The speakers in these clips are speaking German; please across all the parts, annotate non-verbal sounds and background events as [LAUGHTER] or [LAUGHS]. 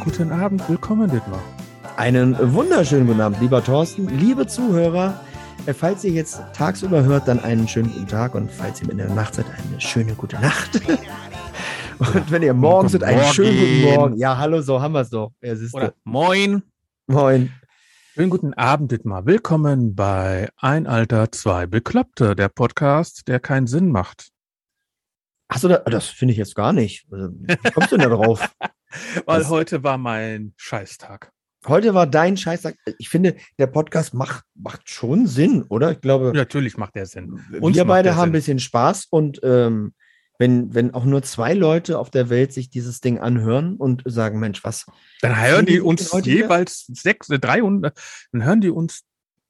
Guten Abend, willkommen Dietmar. Einen wunderschönen guten Abend, lieber Thorsten, liebe Zuhörer. Äh, Falls ihr jetzt tagsüber hört, dann einen schönen guten Tag und falls ihr in der Nacht seid, eine schöne gute Nacht. [LAUGHS] Und wenn ihr morgens seid, einen schönen guten Morgen. Ja, hallo, so haben wir es doch. Oder. Moin. Moin. Schönen guten Abend, Dietmar. Willkommen bei Ein Alter, zwei Bekloppte, der Podcast, der keinen Sinn macht. Achso, da, das finde ich jetzt gar nicht. Also, Wie kommst du denn da drauf? [LAUGHS] Weil Das- heute war mein Scheißtag. Heute war dein Scheißtag. Ich finde, der Podcast macht, macht schon Sinn, oder? Ich glaube, Natürlich macht der Sinn. uns wir beide haben ein bisschen Spaß und ähm, wenn, wenn auch nur zwei Leute auf der Welt sich dieses Ding anhören und sagen, Mensch, was, Dann hören die uns heute wieder? jeweils sechs, äh, 300, dann hören die uns,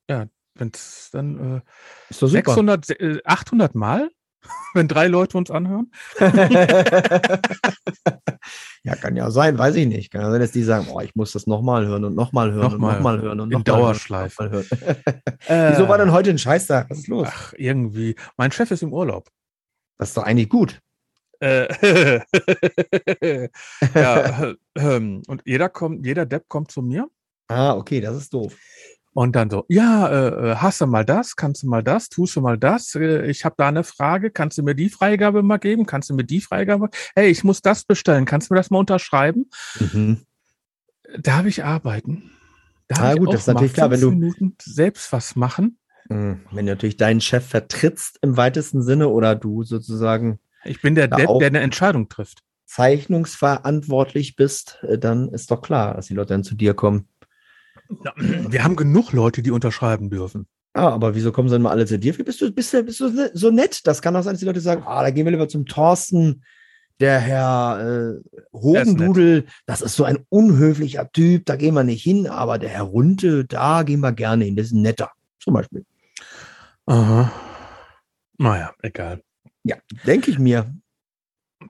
ja, wenn es dann äh, super. 600, äh, 800 Mal, [LAUGHS] wenn drei Leute uns anhören. [LAUGHS] ja, kann ja sein, weiß ich nicht. Kann ja sein, dass die sagen, oh, ich muss das nochmal hören und nochmal hören Nochmal. und nochmal hören und nochmal Dauerschleife. Noch hören. [LAUGHS] Wieso war denn heute ein Scheißtag? Was ist los? Ach, irgendwie. Mein Chef ist im Urlaub. Das ist doch eigentlich gut. Äh, ja, äh, und jeder kommt, jeder Depp kommt zu mir Ah, okay, das ist doof. Und dann so, ja, äh, äh, hast du mal das, kannst du mal das, tust du mal das, äh, ich habe da eine Frage, kannst du mir die Freigabe mal geben, kannst du mir die Freigabe, hey, ich muss das bestellen, kannst du mir das mal unterschreiben? Mhm. Darf ich arbeiten? Darf Ah, ich gut, auch das ist natürlich klar, wenn du- Minuten selbst was machen? Mhm. Wenn du natürlich deinen Chef vertrittst im weitesten Sinne oder du sozusagen Ich bin der Depp, der eine Entscheidung trifft. zeichnungsverantwortlich bist, äh, dann ist doch klar, dass die Leute dann zu dir kommen. [CLEARS THROAT] Wir haben genug Leute, die unterschreiben dürfen. Ah, aber wieso kommen sie denn mal alle zu dir? Wie bist du, bist du, bist du so nett? Das kann auch sein, dass die Leute sagen, ah, da gehen wir lieber zum Thorsten, der Herr äh, Hogendudel, das ist so ein unhöflicher Typ, da gehen wir nicht hin, aber der Herr Runte, da gehen wir gerne hin, das ist netter. Zum Beispiel. Aha. Naja, egal. Ja, denke ich mir.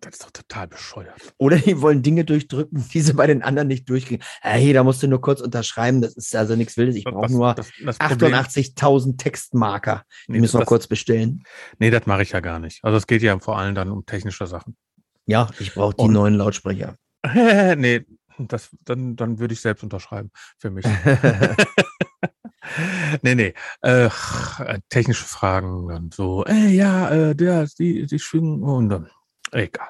Das ist doch total bescheuert. Oder die wollen Dinge durchdrücken, die sie bei den anderen nicht durchkriegen. Hey, da musst du nur kurz unterschreiben, das ist also nichts Wildes. Ich brauche nur das, das Problem- 88.000 Textmarker. Die Nee, müssen wir das, kurz bestellen. nee, das mache ich ja gar nicht. Also es geht ja vor allem dann um technische Sachen. Ja, ich brauche die Und- neuen Lautsprecher. [LAUGHS] nee, das, dann, dann würde ich selbst unterschreiben für mich. [LAUGHS] nee, nee. Äh, technische Fragen dann so, äh, ja, äh, der, die, die schwingen und dann. Egal.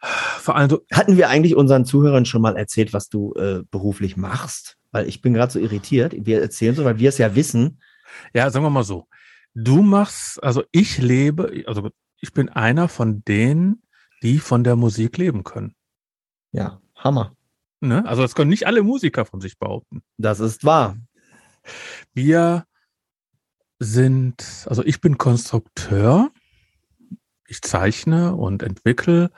Vor allem so, Hatten wir eigentlich unseren Zuhörern schon mal erzählt, was du äh, beruflich machst? Weil ich bin gerade so irritiert. Wir erzählen so, weil wir es ja wissen. ja, sagen wir mal so. Du machst, also ich lebe, also ich bin einer von denen, die von der Musik leben können. Ja, Hammer. Ne? Also das können nicht alle Musiker von sich behaupten. Das ist wahr. Wir sind, also ich bin Konstrukteur. Ich zeichne und entwickle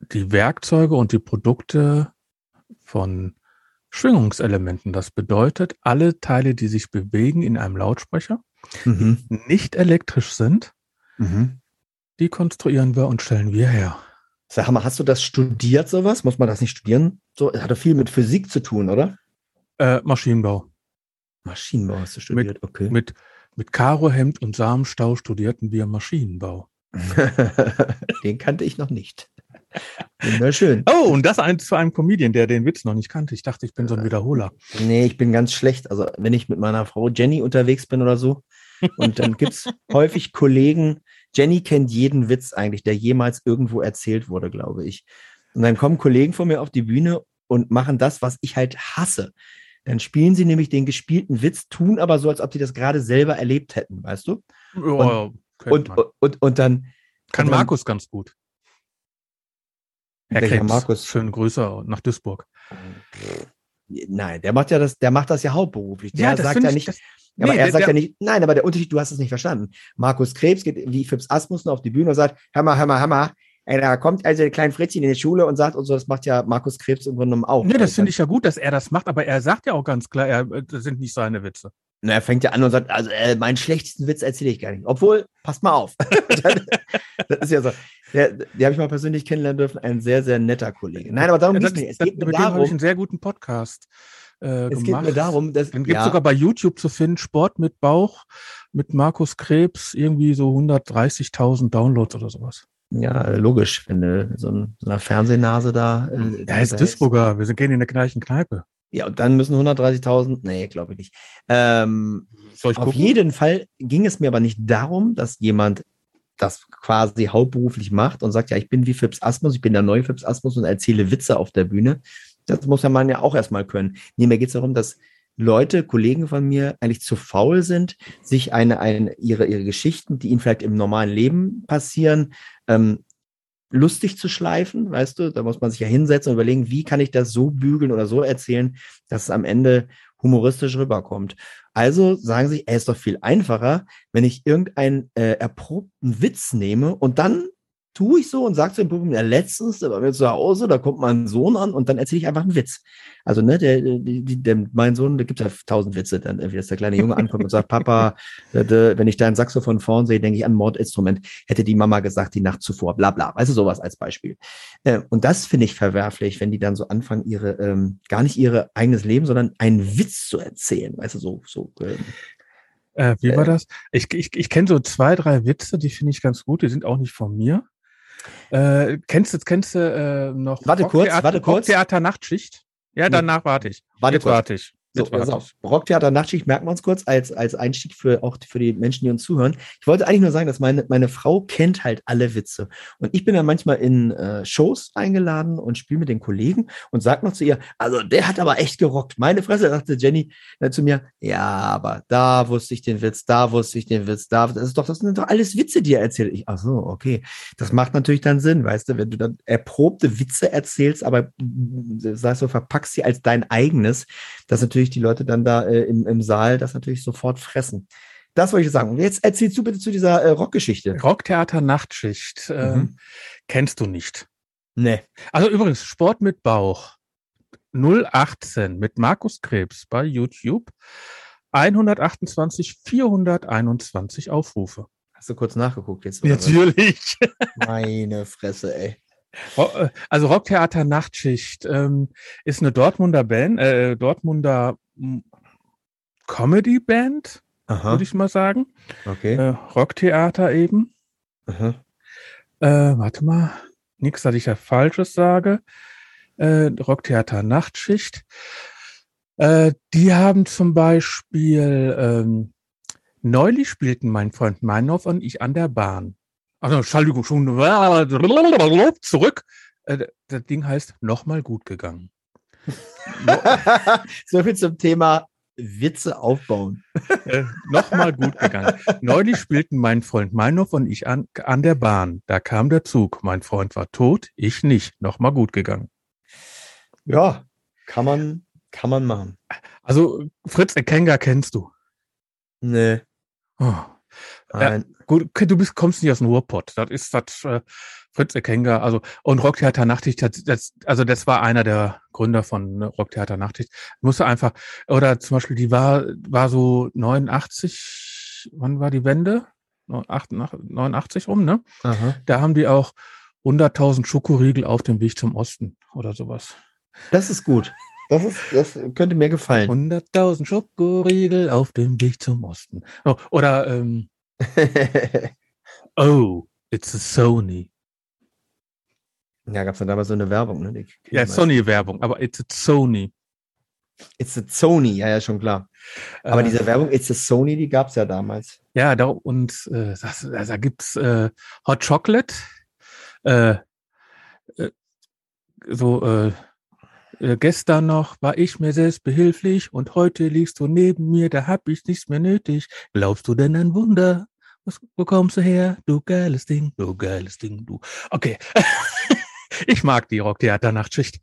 die Werkzeuge und die Produkte von Schwingungselementen. Das bedeutet, alle Teile, die sich bewegen in einem Lautsprecher, Mhm. nicht elektrisch sind, Mhm. die konstruieren wir und stellen wir her. Sag mal, hast du das studiert, sowas? Muss man das nicht studieren? So, es hat doch viel mit Physik zu tun, oder? Äh, Maschinenbau. Maschinenbau hast du studiert, okay. Mit, mit Karohemd und Samenstau studierten wir Maschinenbau. [LAUGHS] Den kannte ich noch nicht. Wunderschön. Oh, und das ein, zu einem Comedian, der den Witz noch nicht kannte. Ich dachte, ich bin so ein Wiederholer. Nee, ich bin ganz schlecht. Also, wenn ich mit meiner Frau Jenny unterwegs bin oder so, und dann gibt's [LAUGHS] häufig Kollegen, Jenny kennt jeden Witz eigentlich, der jemals irgendwo erzählt wurde, glaube ich. Und dann kommen Kollegen von mir auf die Bühne und machen das, was ich halt hasse. Dann spielen sie nämlich den gespielten Witz, tun aber so, als ob sie das gerade selber erlebt hätten, weißt du? Ja, Und, und, und, und dann. kann und dann- Markus ganz gut. Herr Krebs, Markus? Schöne Grüße nach Duisburg. Nein, der macht ja das, der macht das ja hauptberuflich. Der sagt find ja ich- nicht, das- aber nee, er der- sagt der- ja nicht, nein, aber der Unterschied, du hast es nicht verstanden. Markus Krebs geht wie Fips Asmussen auf die Bühne und sagt, hör mal, hör mal, hör mal, ey, da kommt also der kleine Fritzchen in die Schule und sagt und so, das macht ja Markus Krebs im Grunde genommen auch. Nee, das finde ich ja gut, dass er das macht, aber er sagt ja auch ganz klar, er, äh, das sind nicht seine Witze. Na, er fängt ja an und sagt, also äh, meinen schlechtesten Witz erzähle ich gar nicht. Obwohl, passt mal auf. [LAUGHS] [LAUGHS] das ist ja so. Der, die habe ich mal persönlich kennenlernen dürfen, ein sehr, sehr netter Kollege. Nein, aber darum Ja, geht's das- nicht. Es geht mir mit dem habe ich darum, einen sehr guten Podcast äh, es geht gemacht. mir darum, dass Den gibt es sogar bei YouTube zu finden, Sport mit Bauch mit Markus Krebs, irgendwie so 130.000 Downloads oder sowas. Ja, logisch, wenn du so, ein, so einer Fernsehnase da. Äh, ja, ist Duisburger, wir sind gehen in der gleichen Kneipe. Ja, und dann müssen 130.000, nee, glaube ich nicht. Ähm, Soll ich auf jeden Fall ging es mir aber nicht darum, dass jemand das quasi hauptberuflich macht und sagt, ja, ich bin wie Fips Asmus, ich bin der neue Fips Asmus und erzähle Witze auf der Bühne. Das muss ja man ja auch erstmal können. Nee, mir geht es darum, dass Leute, Kollegen von mir eigentlich zu faul sind, sich eine, eine ihre, ihre Geschichten, die ihnen vielleicht im normalen Leben passieren, ähm, lustig zu schleifen, weißt du, da muss man sich ja hinsetzen und überlegen, wie kann ich das so bügeln oder so erzählen, dass es am Ende humoristisch rüberkommt. Also sagen sie, er ist doch viel einfacher, wenn ich irgendeinen äh, erprobten Witz nehme und dann tue ich so und sage zu dem Publikum, ja, letztens, da waren wir zu Hause, da kommt mein Sohn an und dann erzähle ich einfach einen Witz. Also, ne, der, der, der, mein Sohn, da gibt ja tausend Witze, dann irgendwie, dass der kleine Junge ankommt und sagt, [LAUGHS] Papa, der, wenn ich da ein Saxophon vorn sehe, denke ich an Mordinstrument, hätte die Mama gesagt, die Nacht zuvor, bla bla. Weißt du, sowas als Beispiel. Äh, und das finde ich verwerflich, wenn die dann so anfangen, ihre, ähm, gar nicht ihre eigenes Leben, sondern einen Witz zu erzählen. Weißt du, so, so. Ähm, äh, wie war äh. das? Ich, ich, ich kenne so zwei, drei Witze, die finde ich ganz gut, die sind auch nicht von mir. Äh, kennst du, kennst du äh, noch warte kurz, warte kurz. Theater Nachtschicht? Ja, danach warte ich. Warte Jetzt kurz. warte ich. So, pass auf. Rocktheater Nachtschicht merken wir uns kurz als, als Einstieg für auch für die Menschen, die uns zuhören. Ich wollte eigentlich nur sagen, dass meine, meine Frau kennt halt alle Witze. Und ich bin dann manchmal in äh, Shows eingeladen und spiele mit den Kollegen und sag noch zu ihr, also der hat aber echt gerockt. Meine Fresse, sagte Jenny äh, zu mir, ja, aber da wusste ich den Witz, da wusste ich den Witz, da, das ist doch, das sind doch alles Witze, die er erzählt. Ich, ach so, okay. Das macht natürlich dann Sinn, weißt du, wenn du dann erprobte Witze erzählst, aber sagst du, verpackst sie als dein eigenes, das natürlich natürlich die Leute dann da äh, im, im Saal das natürlich sofort fressen. Das wollte ich sagen. Und jetzt erzählst du bitte zu dieser äh, Rockgeschichte. Rocktheater Nachtschicht. Äh, mhm. Kennst du nicht? Nee. Also übrigens, Sport mit Bauch. 018 mit Markus Krebs bei YouTube. 128, 421 Aufrufe. Hast du kurz nachgeguckt jetzt? Natürlich. [LAUGHS] Meine Fresse, ey. Äh, also Rocktheater Nachtschicht ähm, ist eine Dortmunder Band, äh, Dortmunder Comedy-Band, würde ich mal sagen. Okay. Äh, Rocktheater eben. Aha. Äh, warte mal, nichts, dass ich ja Falsches sage. Äh, Rocktheater Nachtschicht. Äh, die haben zum Beispiel ähm, neulich spielten mein Freund Meinhoff und ich an der Bahn. Also, Entschuldigung, schon [LAUGHS] zurück. Äh, das Ding heißt nochmal gut gegangen. [LAUGHS] so viel zum Thema Witze aufbauen. Äh, nochmal gut gegangen. Neulich spielten mein Freund Meinhof und ich an, an der Bahn. Da kam der Zug. Mein Freund war tot, ich nicht. Nochmal gut gegangen. Ja, kann man, kann man machen. Also Fritz Ekenga kennst du? Nee. Oh. Nein. Gut, du bist, kommst nicht aus dem Ruhrpott. Das ist das äh, Fritz Ekenger, also und Rocktheater Nachticht, das, das, also das war einer der Gründer von Rocktheater Nachticht. Musste einfach, oder zum Beispiel, die war, war so 89, wann war die Wende? 89 rum, ne? Aha. Da haben die auch 100.000 Schokoriegel auf dem Weg zum Osten oder sowas. Das ist gut. Das, ist, das könnte mir gefallen. 100.000 Schokoriegel auf dem Weg zum Osten. Oh, oder ähm, [LAUGHS] oh, it's a Sony. Ja, gab es da damals so eine Werbung, ne? ja, Sony-Werbung, aber it's a Sony. It's a Sony, ja, ja, schon klar. Aber äh, diese Werbung It's a Sony, die gab es ja damals. Ja, da, und äh, das, da gibt es äh, Hot Chocolate, äh, äh, so äh, gestern noch war ich mir selbst behilflich und heute liegst du neben mir, da hab ich nichts mehr nötig. Glaubst du denn ein Wunder? Was, wo kommst du her? Du geiles Ding, du geiles Ding, du. Okay. [LAUGHS] ich mag die Rocktheater-Nachtschicht.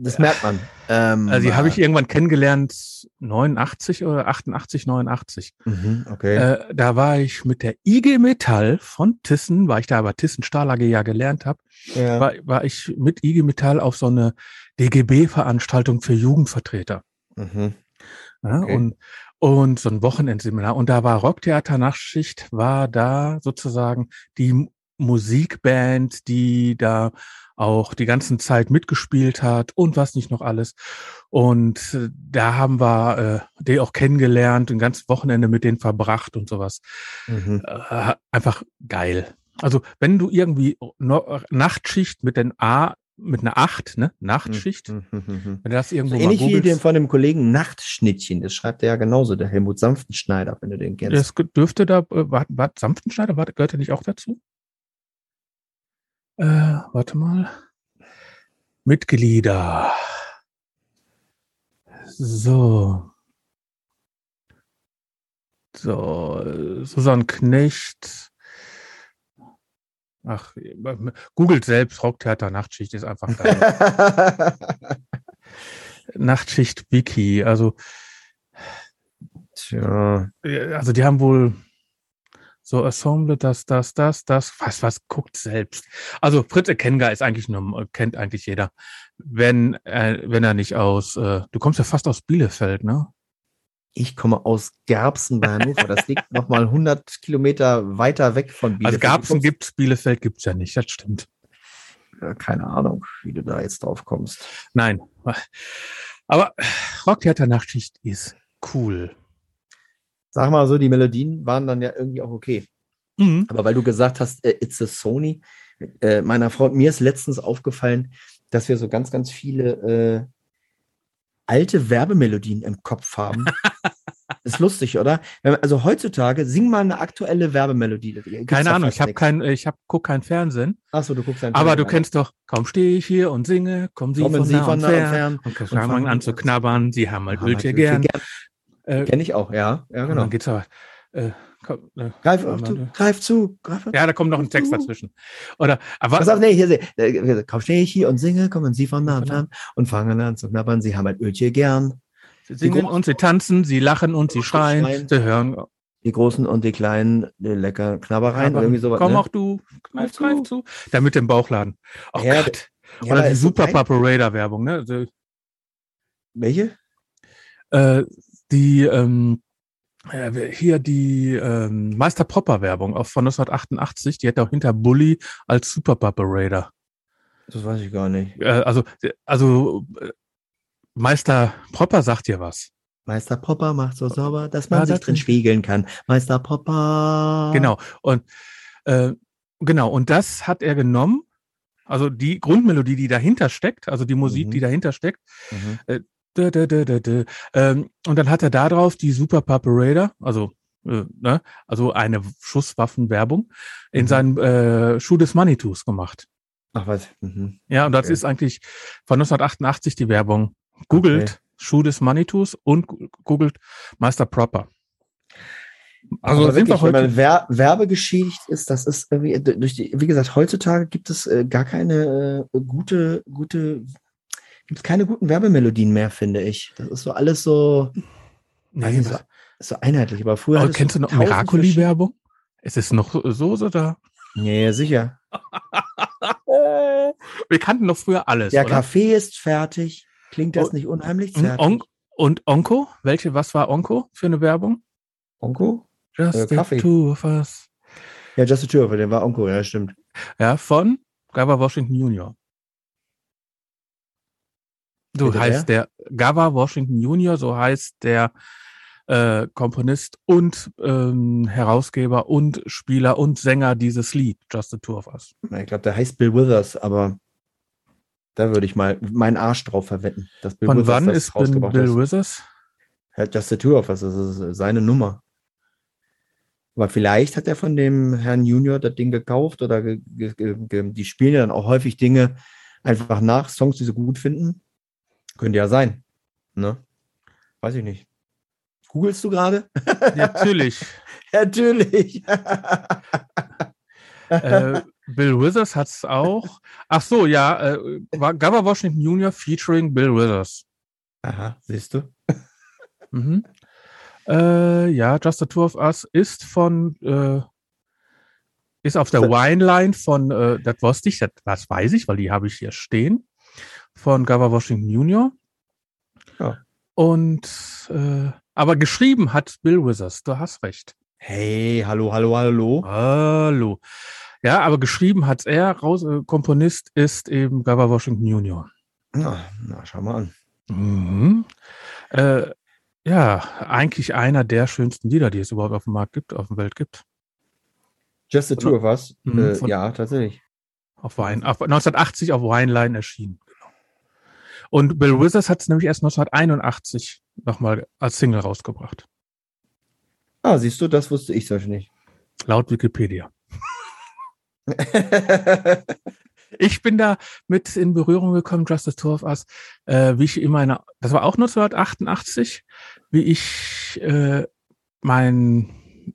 Das merkt man. Ähm, also die habe ich irgendwann kennengelernt, 89 oder 88, 89. Mhm, okay. Äh, da war ich mit der IG Metall von Thyssen, weil ich da aber Thyssen Stahl AG ja gelernt habe, ja. war, war ich mit IG Metall auf so eine DGB-Veranstaltung für Jugendvertreter. Mhm. Ja, okay. und, und so ein Wochenendseminar. Und da war Rocktheater Nachtschicht, war da sozusagen die Musikband, die da auch die ganzen Zeit mitgespielt hat und was nicht noch alles. Und äh, da haben wir äh, die auch kennengelernt, ein ganzes Wochenende mit denen verbracht und sowas. Mhm. Äh, einfach geil. Also wenn du irgendwie Nachtschicht mit den A mit einer Acht, ne? Nachtschicht. Hm, hm, hm. Wenn du das irgendwo So ähnlich wie dem von dem Kollegen Nachtschnittchen. Das schreibt er ja genauso, der Helmut Sanftenschneider, wenn du den kennst. das dürfte da, äh, war, war Sanftenschneider, war, gehört der nicht auch dazu? Äh, warte mal. Mitglieder. So. So, äh, Susanne Knecht. Ach, googelt selbst, Rocktheater Nachtschicht ist einfach da. [LAUGHS] Nachtschicht Wiki. Also, Tja. Ja, Also die haben wohl so Ensemble, das, das, das, das, was, was guckt selbst. Also Fritz Ekenga ist eigentlich nur, kennt eigentlich jeder. Wenn, äh, wenn er nicht aus, äh, du kommst ja fast aus Bielefeld, ne? Ich komme aus Gerbsen bei Hannover. Das liegt nochmal 100 Kilometer weiter weg von Also Bielefeld. Garbsen Du kommst- gibt's, Bielefeld gibt's ja nicht, das stimmt. Ja, Keine Ahnung, wie du da jetzt drauf kommst. Nein. Aber Rocktheater Nachtschicht ist cool. Sag mal so, die Melodien waren dann ja irgendwie auch okay. Mhm. Aber weil du gesagt hast, äh, it's a Sony, äh, meiner Frau, mir ist letztens aufgefallen, dass wir so ganz, ganz viele äh, alte Werbemelodien im Kopf haben. [LAUGHS] ist lustig, oder? Also heutzutage, sing mal eine aktuelle Werbemelodie. Gibt's Keine Ahnung, ich habe kein, ich hab, guck kein Fernsehen. Achso, du guckst ein Aber du Fernsehen kennst doch, kaum stehe ich hier und singe, kommen sie Kommen von Sie nah von und nah und fern. fern. Und Und fangen an zu knabbern, sie haben halt halt gern. gern. Äh, Kenn ich auch, ja. Ja, Und genau. dann geht's aber. Äh, komm, äh, Greif mal, zu, ne? greif zu, greif auf. ja, da kommt noch ein Text dazwischen. Oder, aber Pass auf, nee, hier, seh- äh, kaum stehe ich hier und singe, kommen Sie von nah fern und fangen an zu knabbern. Sie haben ein Ölchen gern. sie singen und sie tanzen, sie lachen und sie schreien, schreien. sie hören. Die großen und die kleinen, die lecker Knabbereien, aber irgendwie sowas. komm ne? auch du, greif, Greif zu. zu. Da mit dem Bauchladen. Oh Ja, Gott. Ja, Oder die so Super geil. Papa Raider Werbung, ne? Also, Welche? äh, die, ähm, äh, hier die ähm, Meister Popper Werbung auch von 1988, die hat auch hinter Bully als Super Papa Raider. Das weiß ich gar nicht. Äh, also, also äh, Meister Popper sagt dir was. Meister Popper macht so sauber, dass man Ja, sich da drin drin- spiegeln kann. Meister Popper. Genau. Und äh, genau, und das hat er genommen. Also die Grundmelodie, die dahinter steckt, also die Musik, Mhm. die dahinter steckt. Mhm. Dö, dö, dö. Ähm, und dann hat er da drauf die Super Papa Raider, also äh, ne, also eine Schusswaffenwerbung in Mhm. seinen äh, Schuh des Manitus gemacht. Ach was. Mhm. Ja, und das Okay. ist eigentlich von 1988 die Werbung. Googelt Okay. Schuh des Manitus und googelt Meister Proper. Also Aber sind wir wirklich, wenn man wer werbegeschädigt ist, das ist irgendwie, durch die, wie gesagt, heutzutage gibt es äh, gar keine äh, gute, gute, gibt es keine guten Werbemelodien mehr, finde ich. Das ist so alles so, Nee, so, so einheitlich. Aber früher. aber kennst du noch Miracoli-Werbung? Ist es noch so, da? Nee, sicher. [LAUGHS] Wir kannten doch früher alles. Der oder? Kaffee ist fertig. Klingt das nicht unheimlich Und, zärtlich? On und Onko? Welche, was war Onko für eine Werbung? Onko? Just Äh, the Kaffee. two of us. Ja, Just a Tour, der war Onko, ja, stimmt. Ja, von Gava Washington Jr. So Bitte heißt der Gava Washington Jr., so heißt der äh, Komponist und ähm, Herausgeber und Spieler und Sänger dieses Lied, Just the Two of Us. Ich glaube, der heißt Bill Withers, aber da würde ich mal meinen Arsch drauf verwetten. Dass Bill Von Withers wann ist Bill. Withers? Just the Two of Us, das ist seine Nummer. Aber vielleicht hat er von dem Herrn Junior das Ding gekauft oder ge ge ge die spielen ja dann auch häufig Dinge einfach nach, Songs, die sie gut finden. Könnte ja sein. Ne? Weiß ich nicht. Googlest du gerade? [LAUGHS] Natürlich. Natürlich. äh, Bill Withers hat's auch. Ach so, ja, äh, war Gava Washington Jr. featuring Bill Withers. Aha, siehst du? Mhm. Äh, ja, Just the Two of Us ist von, äh, ist auf der Wineline von, äh, das wusste ich, das, das weiß ich, weil die habe ich hier stehen, von Gava Washington Jr. Ja. Und, äh, aber geschrieben hat Bill Withers, du hast recht. Hey, hallo, hallo, hallo. Hallo. Ja, aber geschrieben hat's er, raus, äh, Komponist ist eben Gava Washington Jr. Na, na, schau mal an. Mhm. Äh, ja, eigentlich einer der schönsten Lieder, die es überhaupt auf dem Markt gibt, auf der Welt gibt. Just the Two of Us? Mhm, äh, ja, tatsächlich. Auf Wein, auf 1980 auf Wineline erschienen. Und Bill Withers hat es nämlich erst 1981 nochmal als Single rausgebracht. Ah, siehst du, das wusste ich solche nicht. Laut Wikipedia. [LAUGHS] ich bin da mit in Berührung gekommen, Justice Tour of Us, äh, wie ich in meiner, das war auch 1988, wie ich äh, mein,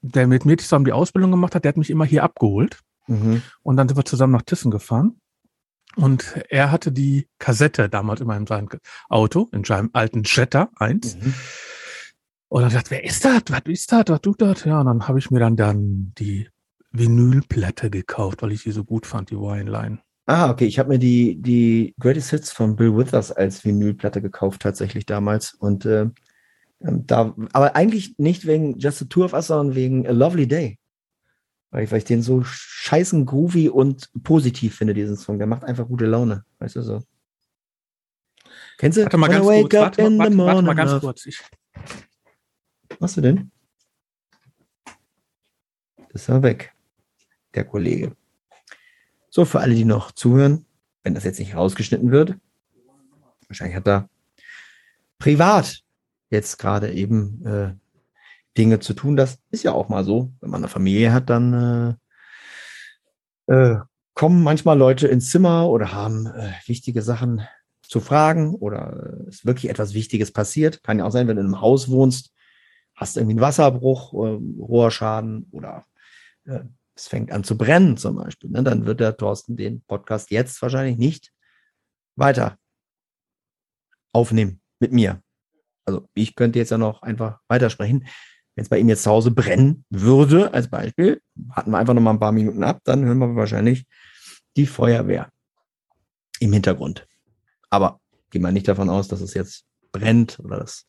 der mit mir zusammen die Ausbildung gemacht hat, der hat mich immer hier abgeholt. Mhm. Und dann sind wir zusammen nach Tissen gefahren. Und er hatte die Kassette damals in seinem Auto, in seinem alten Jetta 1. Mhm. Und dann dachte wer ist das? Was ist das? Was tut das? Ja, und dann habe ich mir dann, dann die Vinylplatte gekauft, weil ich die so gut fand, die Wineline. Ah, okay. Ich habe mir die, die Greatest Hits von Bill Withers als Vinylplatte gekauft, tatsächlich damals. Und äh, ähm, da, aber eigentlich nicht wegen Just a Tour of Us, sondern wegen A Lovely Day. Weil ich, weil ich den so scheißen groovy und positiv finde, diesen Song. Der macht einfach gute Laune. Weißt du so. Kennst du? Warte mal ganz kurz. Warte, warte, warte, warte mal ganz kurz. Ich... Was du denn? Ist er weg, der Kollege. So, für alle, die noch zuhören, wenn das jetzt nicht rausgeschnitten wird, wahrscheinlich hat er privat jetzt gerade eben äh, Dinge zu tun. Das ist ja auch mal so. Wenn man eine Familie hat, dann äh, äh, kommen manchmal Leute ins Zimmer oder haben äh, wichtige Sachen zu fragen oder äh, ist wirklich etwas Wichtiges passiert. Kann ja auch sein, wenn du in einem Haus wohnst, hast irgendwie einen Wasserbruch, äh, Rohrschaden oder äh, es fängt an zu brennen zum Beispiel. Ne? Dann wird der Thorsten den Podcast jetzt wahrscheinlich nicht weiter aufnehmen mit mir. Also ich könnte jetzt ja noch einfach weitersprechen. Wenn es bei ihm jetzt zu Hause brennen würde, als Beispiel, warten wir einfach noch mal ein paar Minuten ab, dann hören wir wahrscheinlich die Feuerwehr im Hintergrund. Aber gehen wir nicht davon aus, dass es jetzt brennt oder dass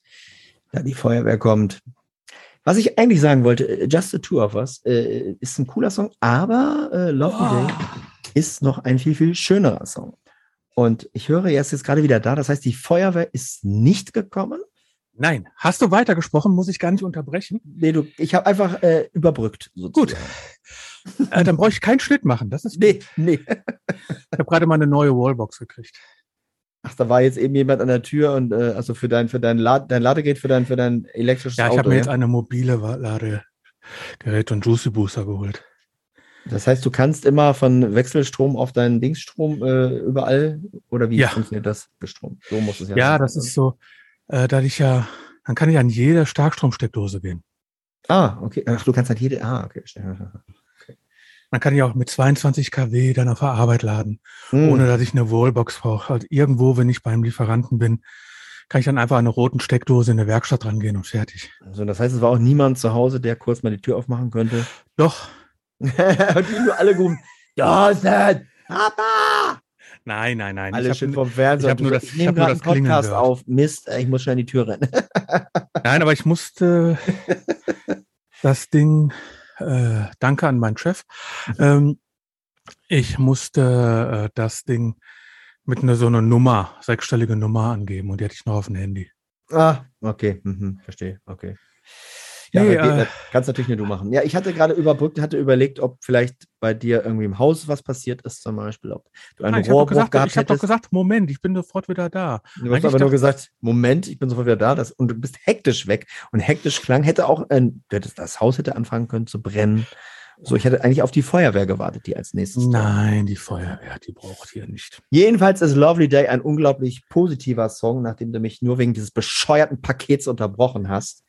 da die Feuerwehr kommt. Was ich eigentlich sagen wollte, äh, Just the Two of Us äh, ist ein cooler Song, aber äh, Lovely oh. Day ist noch ein viel, viel schönerer Song. Und ich höre, er ist jetzt gerade wieder da. Das heißt, die Feuerwehr ist nicht gekommen. Nein, hast du weitergesprochen, muss ich gar nicht unterbrechen. Nee, du, ich habe einfach äh, überbrückt. Sozusagen. Gut. äh, dann brauche ich keinen Schnitt machen. Das ist nee, nee. ich habe gerade mal eine neue Wallbox gekriegt. Ach, da war jetzt eben jemand an der Tür und äh, also für dein für dein, Lad dein Ladegerät für dein für dein elektrisches Auto. Ja, ich habe mir ja? jetzt eine mobile Ladegerät und Juicy Booster geholt. Das heißt, du kannst immer von Wechselstrom auf deinen Dingsstrom äh, überall oder wie ja. funktioniert das? Strom. So muss es ja. Ja, sein, das ist so äh, da ich ja, dann kann ich an jede Starkstromsteckdose gehen. Ah, okay. Ach, du kannst an jede, ah, okay. [LAUGHS] okay. Man kann ja auch mit 22 kW dann auf der Arbeit laden, hm. ohne dass ich eine Wallbox brauche. Also irgendwo, wenn ich beim Lieferanten bin, kann ich dann einfach an eine roten Steckdose in der Werkstatt rangehen und fertig. Also das heißt, es war auch niemand zu Hause, der kurz mal die Tür aufmachen könnte? Doch. [LAUGHS] und die nur alle gerufen, Dawson, Papa! Nein, nein, nein. Alle schön vom Fernseher. Ich, habe nur das, ich nehme gerade einen Podcast auf. Mist, ich muss schnell in die Tür rennen. [LAUGHS] nein, aber ich musste das Ding, äh, danke an meinen Chef, ähm, ich musste äh, das Ding mit einer so einer Nummer, sechsstellige Nummer angeben und die hatte ich noch auf dem Handy. Ah, okay, mhm, verstehe, okay. Ja, nee, äh, kannst natürlich nur du machen. Ja, ich hatte gerade überbrückt, hatte überlegt, ob vielleicht bei dir irgendwie im Haus was passiert ist, zum Beispiel, ob du einen Nein, Rohrbruch gesagt, gehabt Ich habe doch gesagt, Moment, ich bin sofort wieder da. Du hast aber nur gesagt, Moment, ich bin sofort wieder da, das, und du bist hektisch weg. Und hektisch klang, hätte auch, äh, das Haus hätte anfangen können zu brennen. So, ich hätte eigentlich auf die Feuerwehr gewartet, die als nächstes. Nein, die Feuerwehr, die braucht hier nicht. Jedenfalls ist Lovely Day ein unglaublich positiver Song, nachdem du mich nur wegen dieses bescheuerten Pakets unterbrochen hast.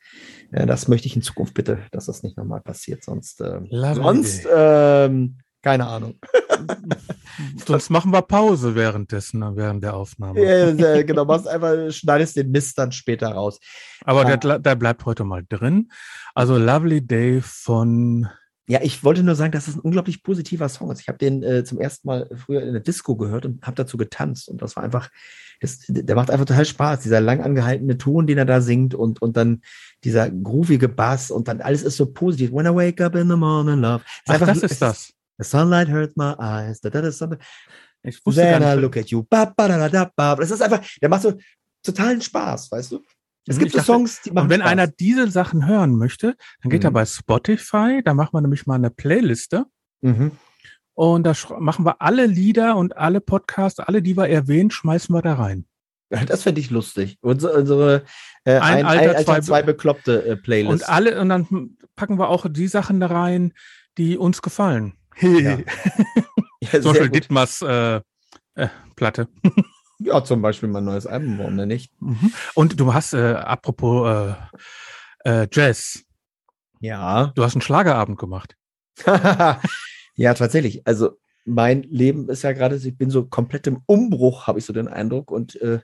Äh, das möchte ich in Zukunft bitte, dass das nicht nochmal passiert, sonst, äh, sonst, ähm, keine Ahnung. [LAUGHS] Sonst machen wir Pause währenddessen, während der Aufnahme. Ja, genau, machst einfach, schneidest den Mist dann später raus. Aber ja. der, der bleibt heute mal drin. Also Lovely Day von ja, ich wollte nur sagen, dass es ein unglaublich positiver Song ist. Ich habe den äh, zum ersten Mal früher in der Disco gehört und habe dazu getanzt. Und das war einfach, das, der macht einfach total Spaß. Dieser lang angehaltene Ton, den er da singt und, und dann dieser groovige Bass und dann alles ist so positiv. When I wake up in the morning, love. Ach, einfach, das ist das. The sunlight hurts my eyes. Da, da, da, ich wusste Then I look at you. Ba, ba, da, da, ba. Das ist einfach, der macht so totalen Spaß, weißt du? Es gibt so Songs, die machen Und wenn Spaß. einer diese Sachen hören möchte, dann geht mhm. er bei Spotify, da macht man nämlich mal eine Playliste. Mhm. Und da machen wir alle Lieder und alle Podcasts, alle, die wir erwähnen, schmeißen wir da rein. [LAUGHS] Das fände ich lustig. Unsere, unsere äh, ein, ein Alter, Alter, zwei, zwei bekloppte äh, Playlist. Und alle, und dann packen wir auch die Sachen da rein, die uns gefallen. [LAUGHS] Ja. [LAUGHS] ja, zum Beispiel Dittmars äh, äh, Platte. Ja, zum Beispiel mein neues Album, warum denn nicht? Mhm. Und du hast, äh, apropos äh, äh, Jazz. Ja. Du hast einen Schlagerabend gemacht. [LAUGHS] ja, tatsächlich. Also mein Leben ist ja gerade, ich bin so komplett im Umbruch, habe ich so den Eindruck und äh,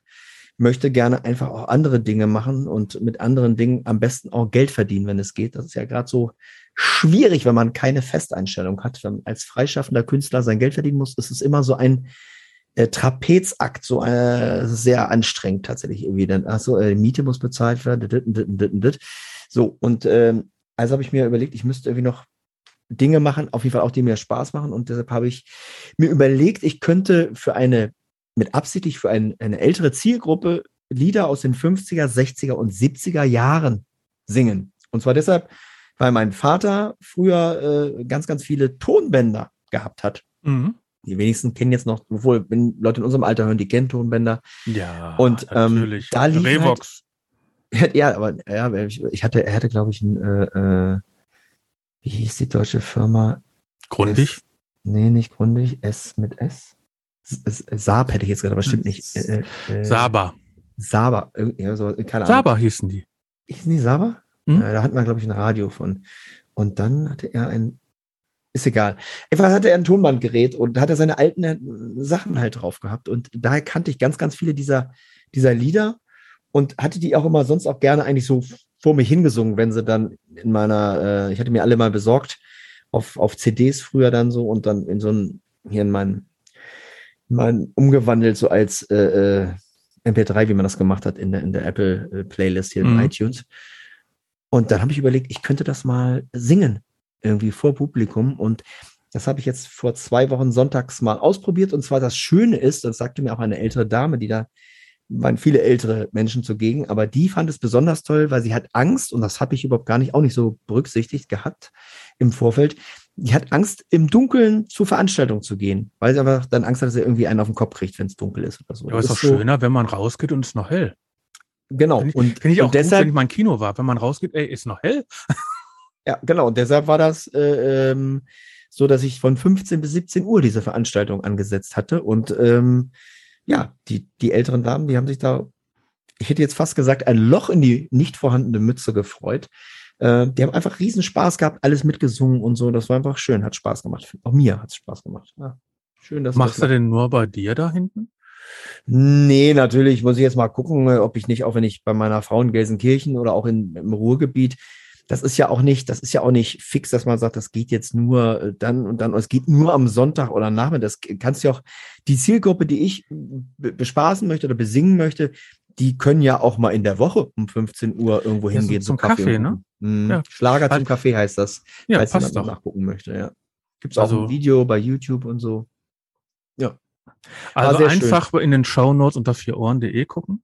möchte gerne einfach auch andere Dinge machen und mit anderen Dingen am besten auch Geld verdienen, wenn es geht. Das ist ja gerade so schwierig, wenn man keine Festeinstellung hat. Wenn man als freischaffender Künstler sein Geld verdienen muss, ist es immer so ein äh, Trapezakt, so äh, sehr anstrengend tatsächlich irgendwie. Dann, ach so, äh, Miete muss bezahlt werden, dit, dit, dit. so und ähm, also habe ich mir überlegt, ich müsste irgendwie noch Dinge machen, auf jeden Fall auch, die mir Spaß machen. Und deshalb habe ich mir überlegt, ich könnte für eine, mit absichtlich für ein, eine ältere Zielgruppe Lieder aus den 50er, 60er und 70er Jahren singen. Und zwar deshalb, weil mein Vater früher äh, ganz, ganz viele Tonbänder gehabt hat. Mhm. Die wenigsten kennen jetzt noch, obwohl, wenn Leute in unserem Alter hören, die kennen Tonbänder. Ja, und ähm, natürlich. da lief Revox. Halt, [LAUGHS] ja, aber ja, ich hatte, er hatte, glaube ich, ein äh, äh wie hieß die deutsche Firma? Grundig? S, nee, nicht Grundig, S mit S. Saab hätte ich jetzt gerade, aber stimmt nicht. Äh, äh, Saba. Saba, ja, so, keine Ahnung. Saba hießen die. Hießen die Saba? Hm? da hat man, glaube ich, ein Radio von. Und dann hatte er ein, ist egal. Einfach hatte er ein Tonbandgerät und hat er seine alten äh, Sachen halt drauf gehabt. Und daher kannte ich ganz, ganz viele dieser, dieser Lieder und hatte die auch immer sonst auch gerne eigentlich so vor mich hingesungen, wenn sie dann in meiner, äh, ich hatte mir alle mal besorgt, auf, auf CDs früher dann so und dann in so ein, hier in meinen, mein umgewandelt, so als äh, äh MP3, wie man das gemacht hat in der, in der Apple äh, Playlist hier mhm. in iTunes. Und dann habe ich überlegt, ich könnte das mal singen, irgendwie vor Publikum. Und das habe ich jetzt vor zwei Wochen sonntags mal ausprobiert. Und zwar das Schöne ist, das sagte mir auch eine ältere Dame, die da waren viele ältere Menschen zugegen, aber die fand es besonders toll, weil sie hat Angst, und das habe ich überhaupt gar nicht, auch nicht so berücksichtigt gehabt im Vorfeld, die hat Angst, im Dunkeln zur Veranstaltung zu gehen, weil sie einfach dann Angst hat, dass sie irgendwie einen auf den Kopf kriegt, wenn es dunkel ist oder so. Aber ist doch so, schöner, wenn man rausgeht und es ist noch hell. Genau. Find ich, und finde ich auch und deshalb, gut, wenn ich mal im Kino war, wenn man rausgeht, ey, ist noch hell. Ja, genau. Und deshalb war das äh, ähm, so, dass ich von 15 bis 17 Uhr diese Veranstaltung angesetzt hatte und ähm, ja, die, die älteren Damen, die haben sich da, ich hätte jetzt fast gesagt, ein Loch in die nicht vorhandene Mütze gefreut. Äh, die haben einfach riesen Spaß gehabt, alles mitgesungen und so. Das war einfach schön, hat Spaß gemacht. Auch mir hat es Spaß gemacht. Ja, schön, dass Machst du denn nur bei dir da hinten? Nee, natürlich muss ich jetzt mal gucken, ob ich nicht, auch wenn ich bei meiner Frau in Gelsenkirchen oder auch in, im Ruhrgebiet das ist ja auch nicht, das ist ja auch nicht fix, dass man sagt, das geht jetzt nur äh, dann und dann, es geht nur am Sonntag oder Nachmittag. Das kannst du ja auch, die Zielgruppe, die ich bespaßen möchte oder besingen möchte, die können ja auch mal in der Woche um 15 Uhr irgendwo ja, hingehen. So zum Kaffee, Kaffee ne? Mhm. Ja. Schlager zum Kaffee heißt das, ja, falls jemand doch. nachgucken möchte, ja. Gibt es auch also, ein Video bei YouTube und so. Ja. Also einfach schön. in den Show Notes unter vierohren.de gucken.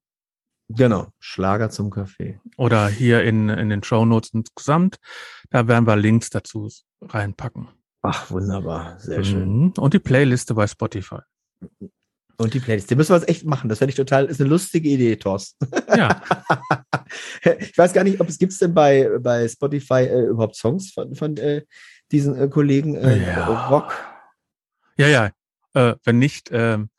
Genau, Schlager zum Kaffee. Oder hier in, in den Show Notes insgesamt. Da werden wir Links dazu reinpacken. Ach, wunderbar. Sehr mhm. schön. Und die Playliste bei Spotify. Und die Playlist. Die müssen wir jetzt echt machen. Das fände ich total, ist eine lustige Idee, Thorsten. Ja. [LAUGHS] ich weiß gar nicht, ob es gibt denn bei, bei Spotify äh, überhaupt Songs von, von äh, diesen äh, Kollegen äh, ja. Rock. Ja, ja. Äh, wenn nicht, ähm,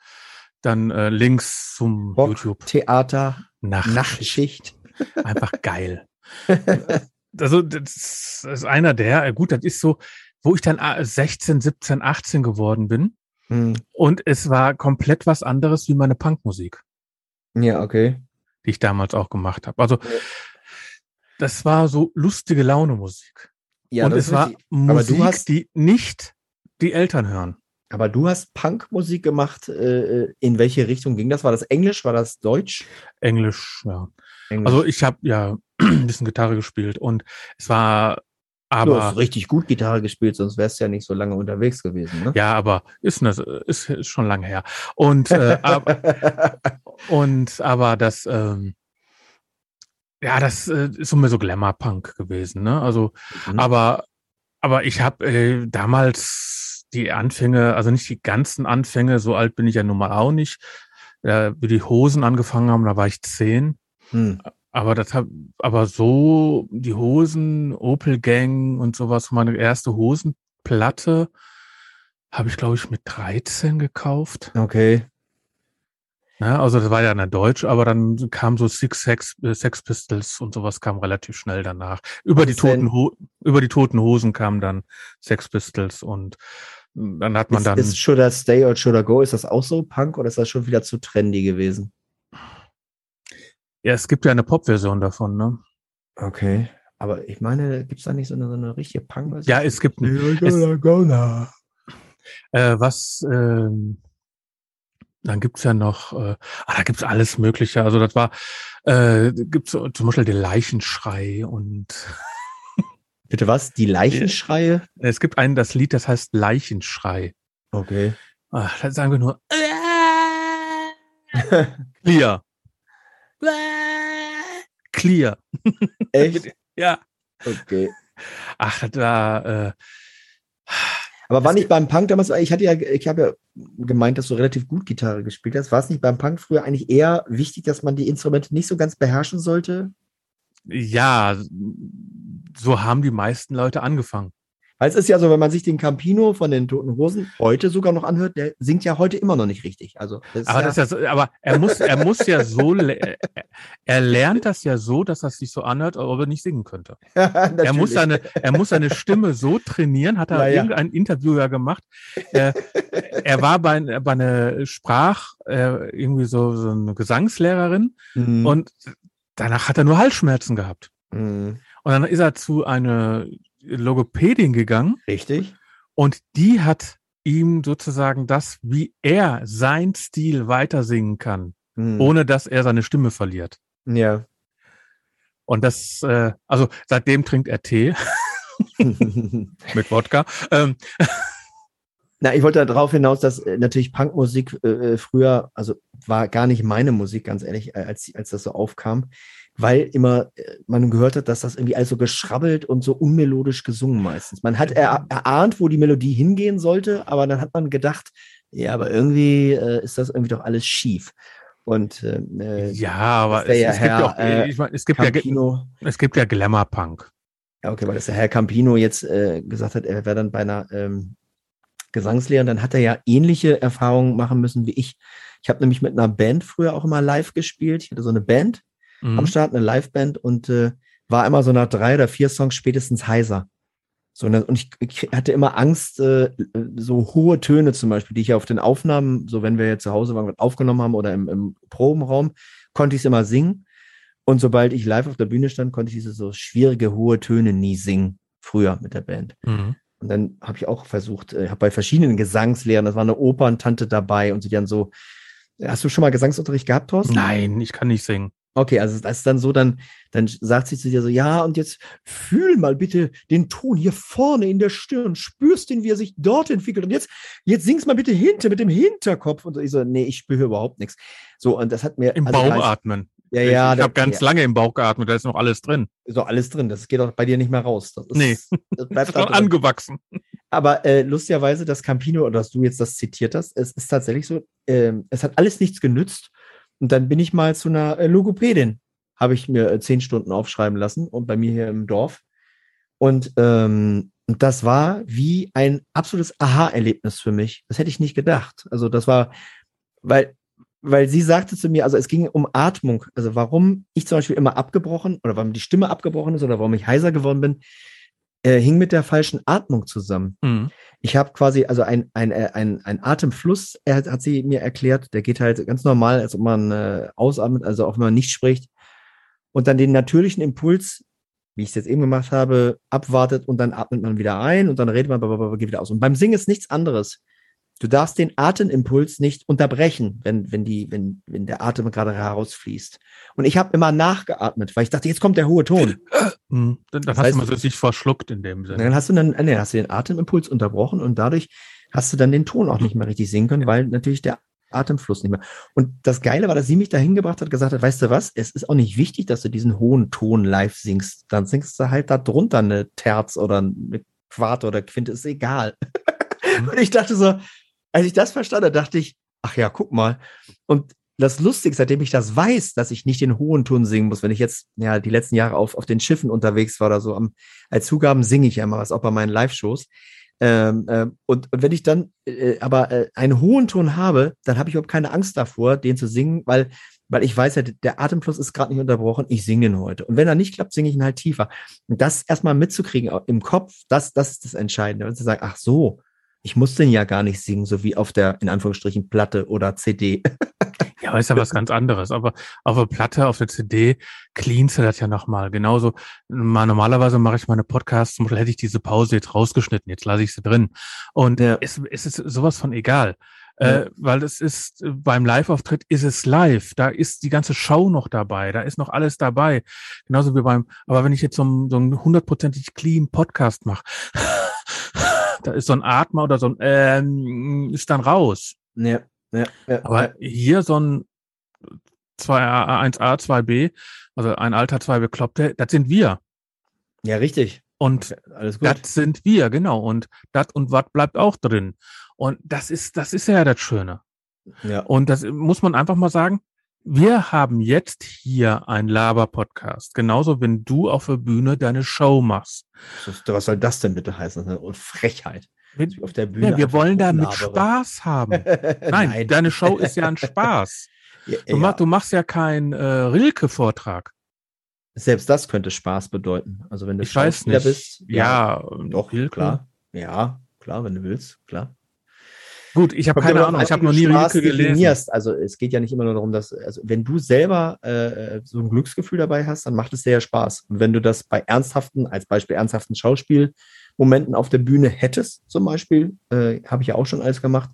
dann äh, Links zum Rock, YouTube. Theater, Nachtschicht. Nachtschicht. [LAUGHS] Einfach geil. also, das ist einer der, äh, gut, das ist so, wo ich dann 16, 17, 18 geworden bin. Hm. Und es war komplett was anderes wie meine Punkmusik. Ja, okay. Die ich damals auch gemacht habe. Also, das war so lustige Laune Musik. Ja, und es war Musik, die nicht die Eltern hören. Aber du hast Punkmusik gemacht. Äh, äh, in welche Richtung ging das? War das Englisch? War das Deutsch? Englisch, ja. Englisch. Also ich habe ja [CLEARS THROAT] ein bisschen Gitarre gespielt und es war aber. Du hast richtig gut Gitarre gespielt, sonst wärst du ja nicht so lange unterwegs gewesen. Ne? Ja, aber ist, das, ist, ist schon lange her. Und, äh, aber, [LAUGHS] und aber das, ähm, ja, das äh, ist so mehr so Glamour-Punk gewesen, ne? Also, mhm. aber, aber ich habe äh, damals die Anfänge, also nicht die ganzen Anfänge, so alt bin ich ja nun mal auch nicht, äh, wie die Hosen angefangen haben, da war ich zehn. Mhm. Aber das hab, aber so die Hosen, Opel Gang und sowas, meine erste Hosenplatte habe ich, glaube ich, mit 13 gekauft. Okay. Ja, also das war ja in Deutsch, aber dann kam so Six Sex, äh, Sex Pistols und sowas kam relativ schnell danach. Über die toten Ho über die toten Hosen kamen dann Sex Pistols und dann hat man ist, dann. Ist Should I Stay or Should I Go? Ist das auch so Punk oder ist das schon wieder zu trendy gewesen? Ja, es gibt ja eine Pop-Version davon, ne? Okay. Aber ich meine, gibt es da nicht so eine, so eine richtige Punk-Version? Ja, es gibt eine. Äh, was, ähm, dann gibt's ja noch, äh, ah, da gibt's alles Mögliche. Also das war, äh, gibt's zum Beispiel den Leichenschrei und [LAUGHS] Bitte was? Die Leichenschreie? Es gibt einen, das Lied, das heißt Leichenschrei. Okay. Ach, das sagen wir nur [LAUGHS] Clear. Clear. Echt? [LAUGHS] ja. Okay. Ach, da, äh, aber war nicht beim Punk damals, ich hatte ja, ich habe ja gemeint, dass du relativ gut Gitarre gespielt hast. War es nicht beim Punk früher eigentlich eher wichtig, dass man die Instrumente nicht so ganz beherrschen sollte? Ja, so haben die meisten Leute angefangen. Weil es ist ja so, wenn man sich den Campino von den Toten Hosen heute sogar noch anhört, der singt ja heute immer noch nicht richtig. Also aber, ja das ja so, aber er muss, er muss ja so, er lernt das ja so, dass das sich so anhört, ob er nicht singen könnte. [LAUGHS] er muss seine, er muss seine Stimme so trainieren, hat er ja, irgendein Interview ja gemacht. Er, er war bei, bei einer Sprach, äh, irgendwie so, so eine Gesangslehrerin mhm. und danach hat er nur Halsschmerzen gehabt. Mhm. Und dann ist er zu einer Logopädin gegangen. Richtig. Und die hat ihm sozusagen das, wie er sein Stil weiter singen kann, hm. ohne dass er seine Stimme verliert. Ja. Und das, äh, also seitdem trinkt er Tee [LAUGHS] mit Wodka. Ähm. Na, ich wollte darauf hinaus, dass äh, natürlich Punkmusik äh, früher, also war gar nicht meine Musik, ganz ehrlich, äh, als, als das so aufkam weil immer äh, man gehört hat, dass das irgendwie alles so geschrabbelt und so unmelodisch gesungen meistens. Man hat er, erahnt, wo die Melodie hingehen sollte, aber dann hat man gedacht, ja, aber irgendwie äh, ist das irgendwie doch alles schief. Und äh, äh ja, aber es, es, Herr, gibt auch, äh, ich mein, es gibt Campino, ja es gibt ja Glamour Punk. Ja, okay, weil das der Herr Campino jetzt äh, gesagt hat, er wäre dann bei einer ähm, Gesangslehrerin, dann hat er ja ähnliche Erfahrungen machen müssen wie ich. Ich habe nämlich mit einer Band früher auch immer live gespielt. Ich hatte so eine Band mhm. am Start, eine Liveband und äh, war immer so nach drei oder vier Songs spätestens heiser. So, und ich, ich hatte immer Angst, äh, so hohe Töne zum Beispiel, die ich auf den Aufnahmen, so wenn wir jetzt zu Hause waren, aufgenommen haben oder im, im Probenraum, konnte ich es immer singen. Und sobald ich live auf der Bühne stand, konnte ich diese so schwierige, hohe Töne nie singen, früher mit der Band. Mhm. Und dann habe ich auch versucht, äh, habe bei verschiedenen Gesangslehrern, das war eine Operntante dabei und sie dann so, hast du schon mal Gesangsunterricht gehabt, Thorsten? Nein, ich kann nicht singen. Okay, also das ist dann so, dann, dann sagt sie zu dir so, ja, und jetzt fühl mal bitte den Ton hier vorne in der Stirn, spürst den, wie er sich dort entwickelt. Und jetzt, jetzt singst mal bitte hinter mit dem Hinterkopf. Und ich so, nee, ich spüre überhaupt nichts. So, und das hat mir. Im also Bauch atmen. Ja, ja. Ich, ich habe ganz ja. lange im Bauch geatmet, da ist noch alles drin. Ist doch alles drin, das geht doch bei dir nicht mehr raus. Das ist, nee, das [LAUGHS] bleibt ist doch angewachsen. Aber äh, lustigerweise, das Campino, oder dass du jetzt das zitiert hast, es ist tatsächlich so, äh, es hat alles nichts genützt. Und dann bin ich mal zu einer äh, Logopädin, habe ich mir äh, zehn Stunden aufschreiben lassen und bei mir hier im Dorf. Und ähm, das war wie ein absolutes Aha-Erlebnis für mich. Das hätte ich nicht gedacht. Also das war, weil, weil sie sagte zu mir, also es ging um Atmung. Also warum ich zum Beispiel immer abgebrochen oder warum die Stimme abgebrochen ist oder warum ich heiser geworden bin, äh, hing mit der falschen Atmung zusammen. Mhm. Ich habe quasi, also ein, ein, äh, ein, ein Atemfluss, er hat, hat sie mir erklärt, der geht halt ganz normal, als ob man äh, ausatmet, also auch wenn man nicht spricht. Und dann den natürlichen Impuls, wie ich es jetzt eben gemacht habe, abwartet und dann atmet man wieder ein und dann redet man, geht wieder aus. Und beim Singen ist nichts anderes. Du darfst den Atemimpuls nicht unterbrechen, wenn, wenn, die, wenn, wenn der Atem gerade herausfließt. Und ich habe immer nachgeatmet, weil ich dachte, jetzt kommt der hohe Ton. Mhm. Dann, dann hast heißt, du mal sich verschluckt in dem Sinne. Dann hast du dann, nee, hast du den Atemimpuls unterbrochen und dadurch hast du dann den Ton auch nicht mehr richtig singen können, weil natürlich der Atemfluss nicht mehr. Und das Geile war, dass sie mich dahin gebracht hat, gesagt hat, weißt du was, es ist auch nicht wichtig, dass du diesen hohen Ton live singst. Dann singst du halt da drunter eine Terz oder eine Quarte oder Quinte, ist egal. Mhm. [LAUGHS] Und ich dachte so, als ich das verstanden habe, dachte ich, ach ja, guck mal. Und das Lustige, seitdem ich das weiß, dass ich nicht den hohen Ton singen muss, wenn ich jetzt ja die letzten Jahre auf, auf den Schiffen unterwegs war oder so, am, als Zugaben singe ich ja immer was, auch bei meinen Live-Shows. Ähm, äh, und, und, wenn ich dann äh, aber äh, einen hohen Ton habe, dann habe ich überhaupt keine Angst davor, den zu singen, weil, weil ich weiß ja, der Atemfluss ist gerade nicht unterbrochen, ich singe den heute. Und wenn er nicht klappt, singe ich ihn halt tiefer. Und das erstmal mitzukriegen im Kopf, das, das ist das Entscheidende. Und zu sagen, ach so, ich muss den ja gar nicht singen, so wie auf der, in Anführungsstrichen, Platte oder CD. Ja, aber ist ja was ganz anderes. Aber auf der Platte, auf der CD cleanst du das ja nochmal. Genauso, mal, normalerweise mache ich meine Podcasts, zum Beispiel hätte ich diese Pause jetzt rausgeschnitten, jetzt lasse ich sie drin. Und ja. es, es ist sowas von egal. Ja. Äh, weil es ist, beim Live-Auftritt ist es live. Da ist die ganze Show noch dabei. Da ist noch alles dabei. Genauso wie beim, aber wenn ich jetzt so, so einen hundertprozentig clean Podcast mache, da ist so ein Atmer oder so ein, ähm, ist dann raus. Ja. Ja, ja, Aber hier so ein 2A, 1A, 2B, also ein alter, zwei Bekloppte, das sind wir. Ja, richtig. Und okay, das sind wir, genau. Und das und was bleibt auch drin. Und das ist, das ist ja das Schöne. Ja. Und das muss man einfach mal sagen. Wir haben jetzt hier ein Laber-Podcast. Genauso, wenn du auf der Bühne deine Show machst. Was soll das denn bitte heißen? eine Frechheit auf der Bühne. Ja, wir wollen damit Spaß haben. [LAUGHS] Nein, Nein, deine Show ist ja ein [LAUGHS] Spaß. ja, du, mach, du, machst ja keinen äh, Rilke-Vortrag. Selbst das könnte Spaß bedeuten. Also wenn du ich weiß nicht. bist. Ja, ja doch, Rilke. klar. Ja, klar, wenn du willst, klar. Gut, ich habe keine Ahnung, ich habe noch nie Rilke gelesen. Also es geht ja nicht immer nur darum, dass, also wenn du selber äh, so ein Glücksgefühl dabei hast, dann macht es ja Spaß. Und wenn du das bei ernsthaften, als Beispiel ernsthaften Schauspiel Momenten auf der Bühne hättest, zum Beispiel, äh, habe ich ja auch schon alles gemacht.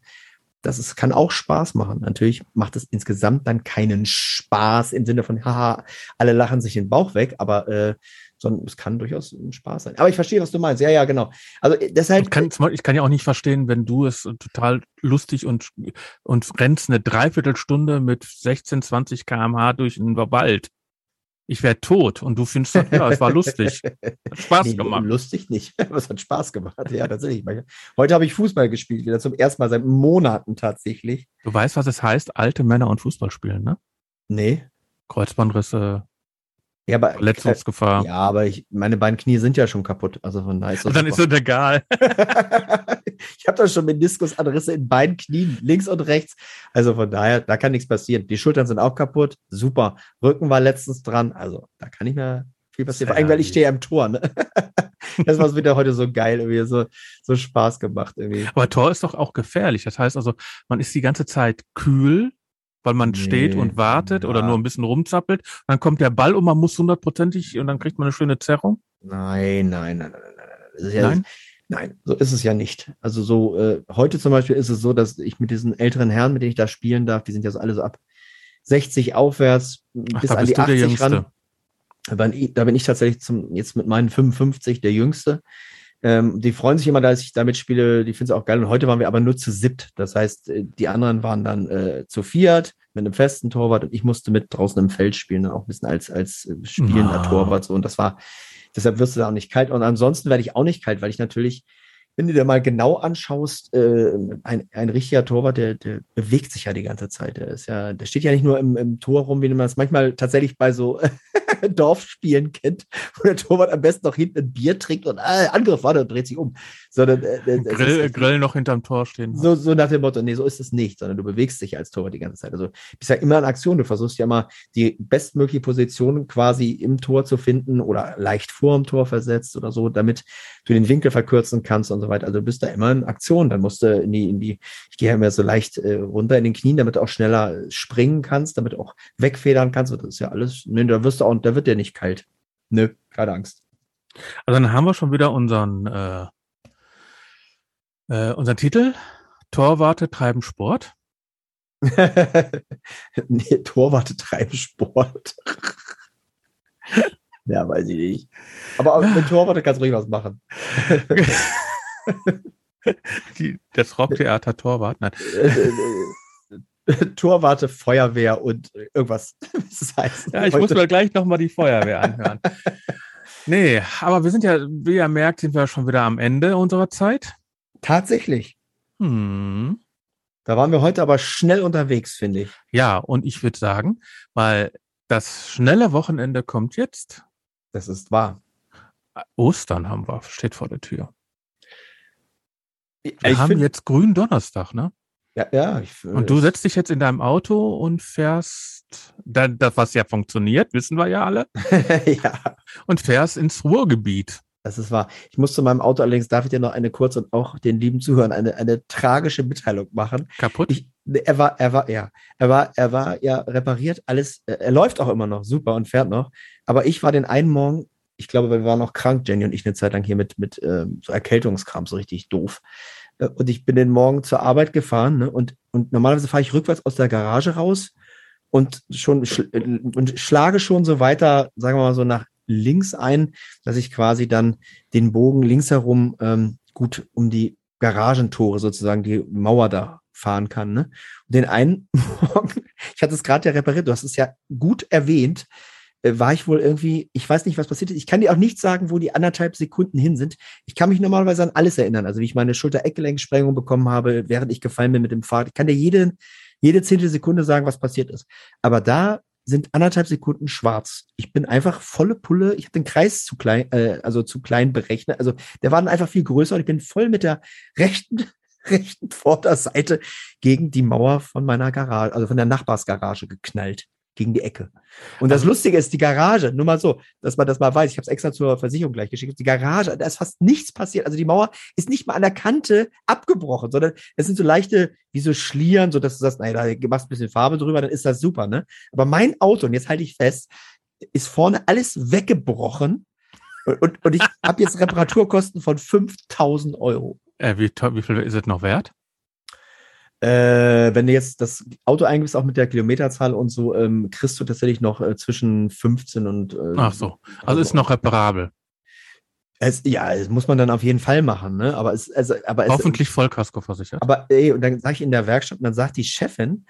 Das ist, kann auch Spaß machen. Natürlich macht es insgesamt dann keinen Spaß im Sinne von, haha, alle lachen sich den Bauch weg, aber äh, sondern es kann durchaus ein Spaß sein. Aber ich verstehe, was du meinst. Ja, ja, genau. Also äh, deshalb. Ich kann, ich kann ja auch nicht verstehen, wenn du es total lustig und, und rennst eine Dreiviertelstunde mit 16, 20 kmh durch den Wald ich wäre tot und du findest, ja, es war lustig. [LAUGHS] Hat Spaß nee, gemacht. Lustig nicht, aber [LAUGHS] es hat Spaß gemacht. Ja, tatsächlich. Heute habe ich Fußball gespielt, wieder zum ersten Mal seit Monaten tatsächlich. Du weißt, was es heißt, alte Männer und Fußball spielen, ne? Nee. Kreuzbandrisse, ja, aber, Verletzungsgefahr. Ja, aber ich, meine beiden Knie sind ja schon kaputt. Also von daher ist das. Dann super. ist es egal. [LAUGHS] ich habe da schon Meniskusanrisse in beiden Knien, links und rechts. Also von daher, da kann nichts passieren. Die Schultern sind auch kaputt. Super. Rücken war letztens dran. Also da kann nicht mehr viel passieren. Vor allem, weil ich stehe am Tor. Ne? [LAUGHS] das war wieder heute so geil, irgendwie so, so Spaß gemacht. Irgendwie. Aber Tor ist doch auch gefährlich. Das heißt also, man ist die ganze Zeit kühl weil man nee, steht und wartet ja. oder nur ein bisschen rumzappelt. Dann kommt der Ball und man muss hundertprozentig und dann kriegt man eine schöne Zerrung. Nein, nein, nein, nein, nein. Ja, nein? Nein, so ist es ja nicht. Also so, äh, heute zum Beispiel ist es so, dass ich mit diesen älteren Herren, mit denen ich da spielen darf, die sind ja so alle so ab 60 aufwärts Ach, bis an die 80 ran. Da bin, ich, da bin ich tatsächlich zum, jetzt mit meinen 55 der Jüngste. Ähm, die freuen sich immer, dass ich damit spiele. Die finden es auch geil. Und heute waren wir aber nur zu siebt. Das heißt, äh, die anderen waren dann äh, zu viert mit einem festen Torwart und ich musste mit draußen im Feld spielen, dann auch ein bisschen als, als äh, spielender oh. Torwart. So. Und das war, deshalb wirst du da auch nicht kalt. Und ansonsten werde ich auch nicht kalt, weil ich natürlich wenn du dir mal genau anschaust, äh, ein, ein richtiger Torwart, der, der bewegt sich ja die ganze Zeit. Der ist ja, der steht ja nicht nur im, im Tor rum, wie man es manchmal tatsächlich bei so [LAUGHS] Dorfspielen kennt, wo der Torwart am besten noch hinten ein Bier trinkt und äh, Angriff war, und dreht sich um. Sondern äh, äh Grill, ist, Grill noch hinterm Tor stehen. So, so nach dem Motto, nee, so ist es nicht, sondern du bewegst dich als Torwart die ganze Zeit. Also bist ja immer in Aktion. Du versuchst ja immer die bestmögliche Position quasi im Tor zu finden oder leicht vor dem Tor versetzt oder so, damit du den Winkel verkürzen kannst und so weiter. Also du bist da immer in Aktion. Dann musst du in die, in die, ich gehe ja immer so leicht äh, runter in den Knien, damit du auch schneller springen kannst, damit du auch wegfedern kannst. Das ist ja alles, ne, da wirst du auch, da wird dir nicht kalt. Nö, keine Angst. Also dann haben wir schon wieder unseren, äh, äh, unseren Titel. Torwarte treiben Sport. [LAUGHS] nee, Torwarte treiben Sport. [LAUGHS] Ja, weiß ich nicht. Aber mit Torwart kannst du ruhig was machen. [LAUGHS] Die, das Rocktheater Torwart, nein. Äh, äh, äh, Torwarte, Feuerwehr und irgendwas. [LAUGHS] das heißt, ja, ich heute. muss mir gleich nochmal die Feuerwehr anhören. nee, aber wir sind ja, wie ihr merkt, sind wir schon wieder am Ende unserer Zeit. Tatsächlich. Hm. Da waren wir heute aber schnell unterwegs, finde ich. Ja, und ich würde sagen, weil das schnelle Wochenende kommt jetzt. Das ist wahr. Ostern haben wir, steht vor der Tür. Wir ich haben jetzt grünen Donnerstag, ne? Ja, ja. Ich, und du setzt dich jetzt in deinem Auto und fährst, das, was ja funktioniert, wissen wir ja alle. [LAUGHS] ja. Und fährst ins Ruhrgebiet. Das ist wahr. Ich muss zu meinem Auto allerdings, darf ich dir noch eine kurze und auch den lieben Zuhörern eine, eine tragische Mitteilung machen. Kaputt? Ich, er war, er war, ja, er war, er war ja repariert, alles, äh, er läuft auch immer noch super und fährt noch. Aber ich war den einen Morgen, ich glaube, wir waren noch krank, Jenny und ich eine Zeit lang hier mit, mit ähm, so Erkältungskram, so richtig doof. Äh, und ich bin den Morgen zur Arbeit gefahren ne, und, und normalerweise fahre ich rückwärts aus der Garage raus und schon schl äh, und schlage schon so weiter, sagen wir mal so nach links ein, dass ich quasi dann den Bogen links herum ähm, gut um die Garagentore sozusagen, die Mauer da fahren kann. Ne? Und den einen [LAUGHS] Morgen, ich hatte es gerade ja repariert, du hast es ja gut erwähnt, äh, war ich wohl irgendwie, ich weiß nicht, was passiert ist. Ich kann dir auch nicht sagen, wo die anderthalb Sekunden hin sind. Ich kann mich normalerweise an alles erinnern. Also wie ich meine Schulter-Eckgelenksprengung bekommen habe, während ich gefallen bin mit dem Fahrrad. Ich kann dir jede, jede zehnte Sekunde sagen, was passiert ist. Aber da sind anderthalb Sekunden schwarz. Ich bin einfach volle Pulle. Ich habe den Kreis zu klein, äh, also zu klein berechnet. Also der war dann einfach viel größer und ich bin voll mit der rechten, [LAUGHS] rechten Vorderseite gegen die Mauer von meiner Garage, also von der Nachbarsgarage geknallt gegen die Ecke. Und das Lustige ist, die Garage, nur mal so, dass man das mal weiß, ich habe es extra zur Versicherung gleich geschickt, die Garage, da ist fast nichts passiert. Also die Mauer ist nicht mal an der Kante abgebrochen, sondern es sind so leichte, wie so Schlieren, so dass du sagst, naja, da machst ein bisschen Farbe drüber, dann ist das super, ne? Aber mein Auto, und jetzt halte ich fest, ist vorne alles weggebrochen und, und, und ich [LAUGHS] habe jetzt Reparaturkosten von 5000 Euro. Äh, wie, wie viel ist es noch wert? Äh, wenn du jetzt das Auto eingibst, auch mit der Kilometerzahl und so, ähm, kriegst du tatsächlich noch äh, zwischen 15 und. Äh, Ach so, also ist noch reparabel. Es, ja, das muss man dann auf jeden Fall machen, ne? Aber es, also, aber es, hoffentlich Vollkasko versichert. Aber ey, und dann sage ich in der Werkstatt und dann sagt die Chefin,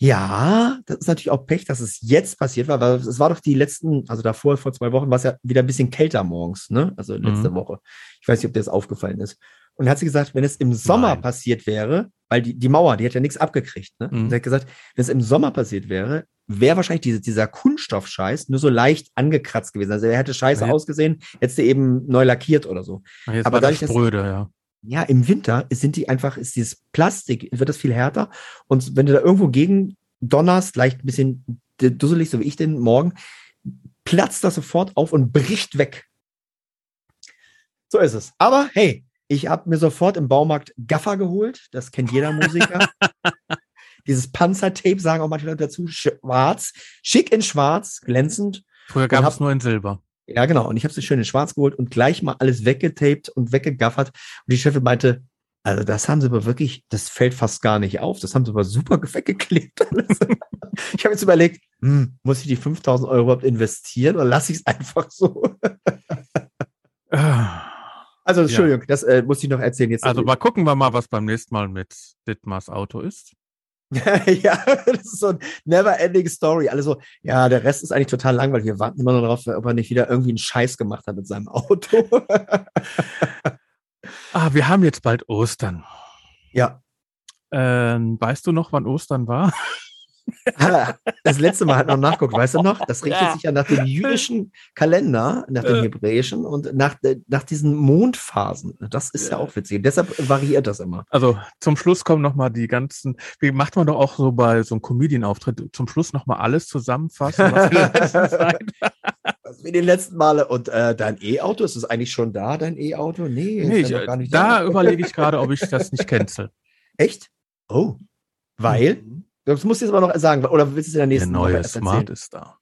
ja, das ist natürlich auch Pech, dass es jetzt passiert war, weil es war doch die letzten, also davor, vor zwei Wochen, war es ja wieder ein bisschen kälter morgens, ne? Also letzte mhm. Woche. Ich weiß nicht, ob dir das aufgefallen ist. Und dann hat sie gesagt, wenn es im Sommer Nein. passiert wäre, weil die, die Mauer, die hat ja nichts abgekriegt, ne? Mhm. Sie hat gesagt, wenn es im Sommer passiert wäre, wäre wahrscheinlich diese, dieser Kunststoffscheiß nur so leicht angekratzt gewesen. Also er hätte scheiße ja. ausgesehen, hätte eben neu lackiert oder so. Jetzt Aber dadurch, das Spröde, ja. Ja, im Winter sind die einfach, ist dieses Plastik, wird das viel härter. Und wenn du da irgendwo gegen donnerst, leicht ein bisschen dusselig, so wie ich den morgen, platzt das sofort auf und bricht weg. So ist es. Aber hey, ich habe mir sofort im Baumarkt Gaffer geholt. Das kennt jeder Musiker. [LAUGHS] Dieses Panzertape sagen auch manche Leute dazu. Schwarz. Schick in schwarz, glänzend. Früher gab es nur in Silber. Ja, genau. Und ich habe es schön in schwarz geholt und gleich mal alles weggetaped und weggegaffert. Und die Chefin meinte, also das haben sie aber wirklich, das fällt fast gar nicht auf. Das haben sie aber super weggeklebt. [LAUGHS] ich habe jetzt überlegt, hm, muss ich die 5000 Euro überhaupt investieren oder lasse ich es einfach so? Also, Entschuldigung, ja. das äh, muss ich noch erzählen. Jetzt also, mal gucken wir mal, was beim nächsten Mal mit Dittmars Auto ist. [LAUGHS] ja, das ist so ein never-ending Story. Also, ja, der Rest ist eigentlich total langweilig. Wir warten immer noch darauf, ob er nicht wieder irgendwie einen Scheiß gemacht hat mit seinem Auto. [LAUGHS] ah, wir haben jetzt bald Ostern. Ja. Ähm, weißt du noch, wann Ostern war? [LAUGHS] das letzte Mal hat noch nachguckt, weißt du noch? Das richtet ja. sich ja nach dem jüdischen Kalender, nach dem hebräischen und nach, nach diesen Mondphasen. Das ist ja, ja auch witzig. Deshalb variiert das immer. Also zum Schluss kommen nochmal die ganzen, wie macht man doch auch so bei so einem Comedian-Auftritt, zum Schluss nochmal alles zusammenfassen, was wir letzten [LAUGHS] Zeit. Was wie die letzten Male. Und äh, dein E-Auto, ist es eigentlich schon da, dein E-Auto? Nee, nee ich, da, da überlege ich gerade, ob ich das nicht cancel. Echt? Oh. Weil? Mhm. Das musst du jetzt aber noch sagen, oder willst du es in der nächsten Der neue Smart ist da.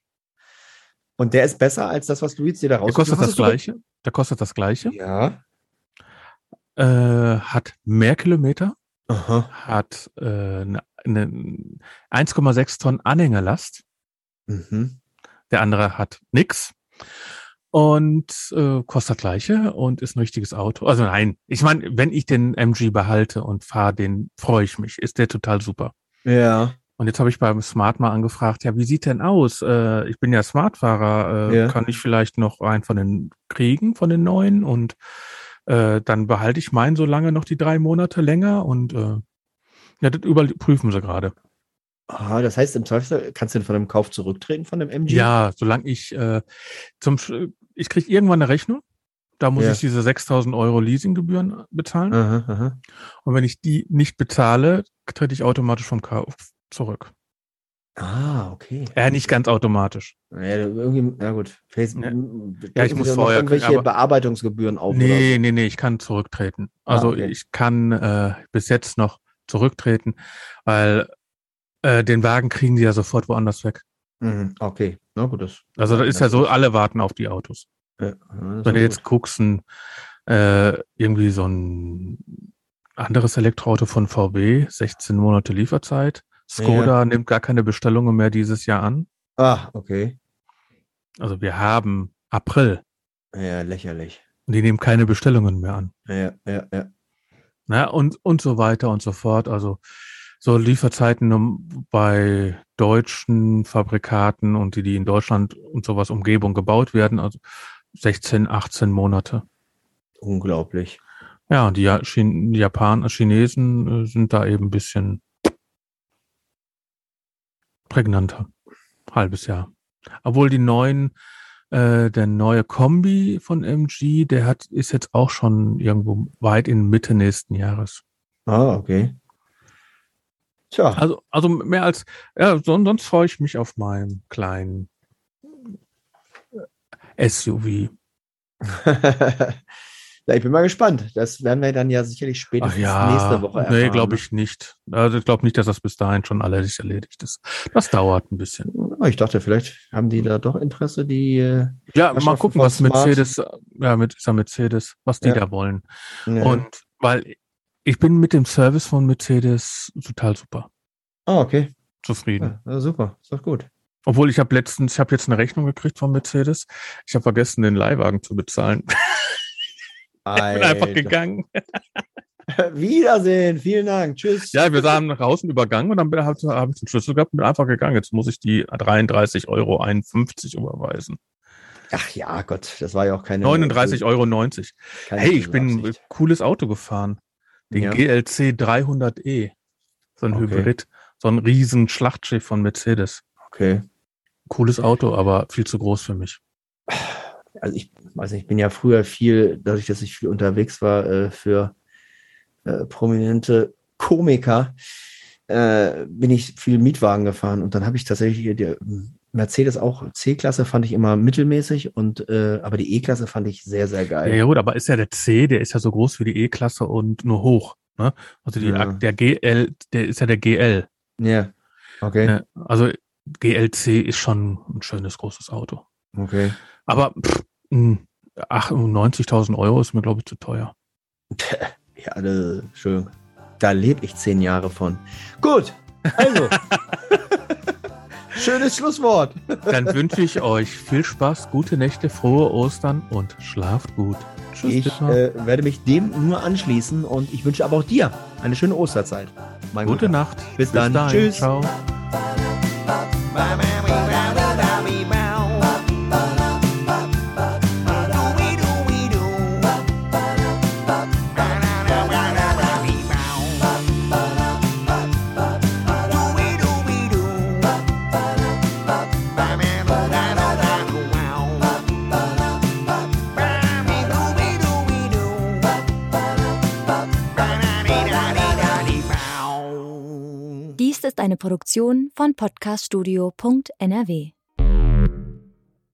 Und der ist besser als das, was du jetzt dir da raus Der kostet das gleiche. Der kostet das gleiche. Ja. Äh, hat mehr Kilometer. Aha. Hat äh, eine, eine 1,6 Tonnen Anhängerlast. Mhm. Der andere hat nix. Und äh, kostet das gleiche und ist ein richtiges Auto. Also nein, ich meine, wenn ich den MG behalte und fahre, den freue ich mich. Ist der total super. Ja. Und jetzt habe ich beim Smart mal angefragt, ja, wie sieht denn aus? Äh, ich bin ja Smartfahrer, äh, ja. kann ich vielleicht noch einen von den kriegen, von den neuen? Und äh, dann behalte ich meinen so lange noch die drei Monate länger und äh, ja, das überprüfen sie gerade. Ah, das heißt, im Zweifel kannst du von dem Kauf zurücktreten von dem MG? Ja, solange ich äh, zum ich kriege irgendwann eine Rechnung. Da muss ja. ich diese 6000 Euro Leasinggebühren bezahlen. Aha, aha. Und wenn ich die nicht bezahle, trete ich automatisch vom Kauf zurück. Ah, okay. Ja, nicht ganz automatisch. Ja, irgendwie, na gut. Facebook, ja. ja, ich muss vorher irgendwelche Bearbeitungsgebühren auf. Nee, so. nee, nee, ich kann zurücktreten. Ah, also ah, okay. ich kann äh, bis jetzt noch zurücktreten, weil äh, den Wagen kriegen die ja sofort woanders weg. Mhm, okay, na gut. Das, also da ist ja so, alle warten auf die Autos. Ja, Wenn du jetzt guckst, ein, äh, irgendwie so ein anderes Elektroauto von VW, 16 Monate Lieferzeit. Skoda ja. nimmt gar keine Bestellungen mehr dieses Jahr an. Ah, okay. Also wir haben April. Ja, lächerlich. Und die nehmen keine Bestellungen mehr an. Ja, ja, ja. Na, und, und so weiter und so fort. Also so Lieferzeiten bei deutschen Fabrikaten und die, die in Deutschland und sowas Umgebung gebaut werden, also 16, 18 Monate. Unglaublich. Ja, die, Japaner, Chinesen äh, sind da eben ein bisschen prägnanter. Halbes Jahr. Obwohl die neuen, äh, der neue Kombi von MG, der hat, ist jetzt auch schon irgendwo weit in Mitte nächsten Jahres. Ah, okay. Tja. Also, also mehr als, ja, sonst freue ich mich auf meinen kleinen SUV. [LAUGHS] Ja, ich bin mal gespannt. Das werden wir dann ja sicherlich spätestens ja, nächste Woche erfahren. Nee, glaube ich nicht. Also ich glaube nicht, dass das bis dahin schon alles erledigt ist. Das dauert ein bisschen. Ich dachte, vielleicht haben die da doch Interesse, die. Äh, ja, mal gucken, was Smart. Mercedes, ja, mit dieser Mercedes, was die ja. da wollen. Ja. Und weil ich bin mit dem Service von Mercedes total super. Ah, okay. Zufrieden. Ja, super, ist doch gut. Obwohl ich habe letztens, ich habe jetzt eine Rechnung gekriegt von Mercedes. Ich habe vergessen, den Leihwagen zu bezahlen. [LAUGHS] Ich bin einfach gegangen. [LAUGHS] Wiedersehen, vielen Dank, tschüss. Ja, wir sahen nach außen übergangen und dann habe hab ich den Schlüssel gehabt und bin einfach gegangen. Jetzt muss ich die 33,51 Euro überweisen. Ach ja, Gott, das war ja auch keine. 39,90 Euro. Hey, ich bin ein cooles Auto gefahren. Den ja. GLC 300e. So ein okay. Hybrid. So ein riesen Schlachtschiff von Mercedes. Okay. Cooles Auto, aber viel zu groß für mich also ich weiß nicht, ich bin ja früher viel, dadurch, dass ich viel unterwegs war äh, für äh, prominente Komiker, äh, bin ich viel Mietwagen gefahren und dann habe ich tatsächlich die Mercedes auch C-Klasse fand ich immer mittelmäßig und äh, aber die E-Klasse fand ich sehr sehr geil. Ja, gut, aber ist ja der C, der ist ja so groß wie die E-Klasse und nur hoch. Ne? Also die, ja. der GL, der ist ja der GL. Ja. Okay. Also GLC ist schon ein schönes großes Auto. Okay. Aber pff, 90.000 Euro ist mir, glaube ich, zu teuer. [LAUGHS] Ja, das schön. Da lebe ich zehn Jahre von. Gut, also. [LAUGHS] Schönes Schlusswort. Dann wünsche ich euch viel Spaß, gute Nächte, frohe Ostern und schlaft gut. Tschüss. Ich äh, werde mich dem nur anschließen und ich wünsche aber auch dir eine schöne Osterzeit. Gute Guter. Nacht. Bis, Bis dann. Dahin. Tschüss. Ciao. Bye, man. Eine Produktion von podcaststudio.nrw.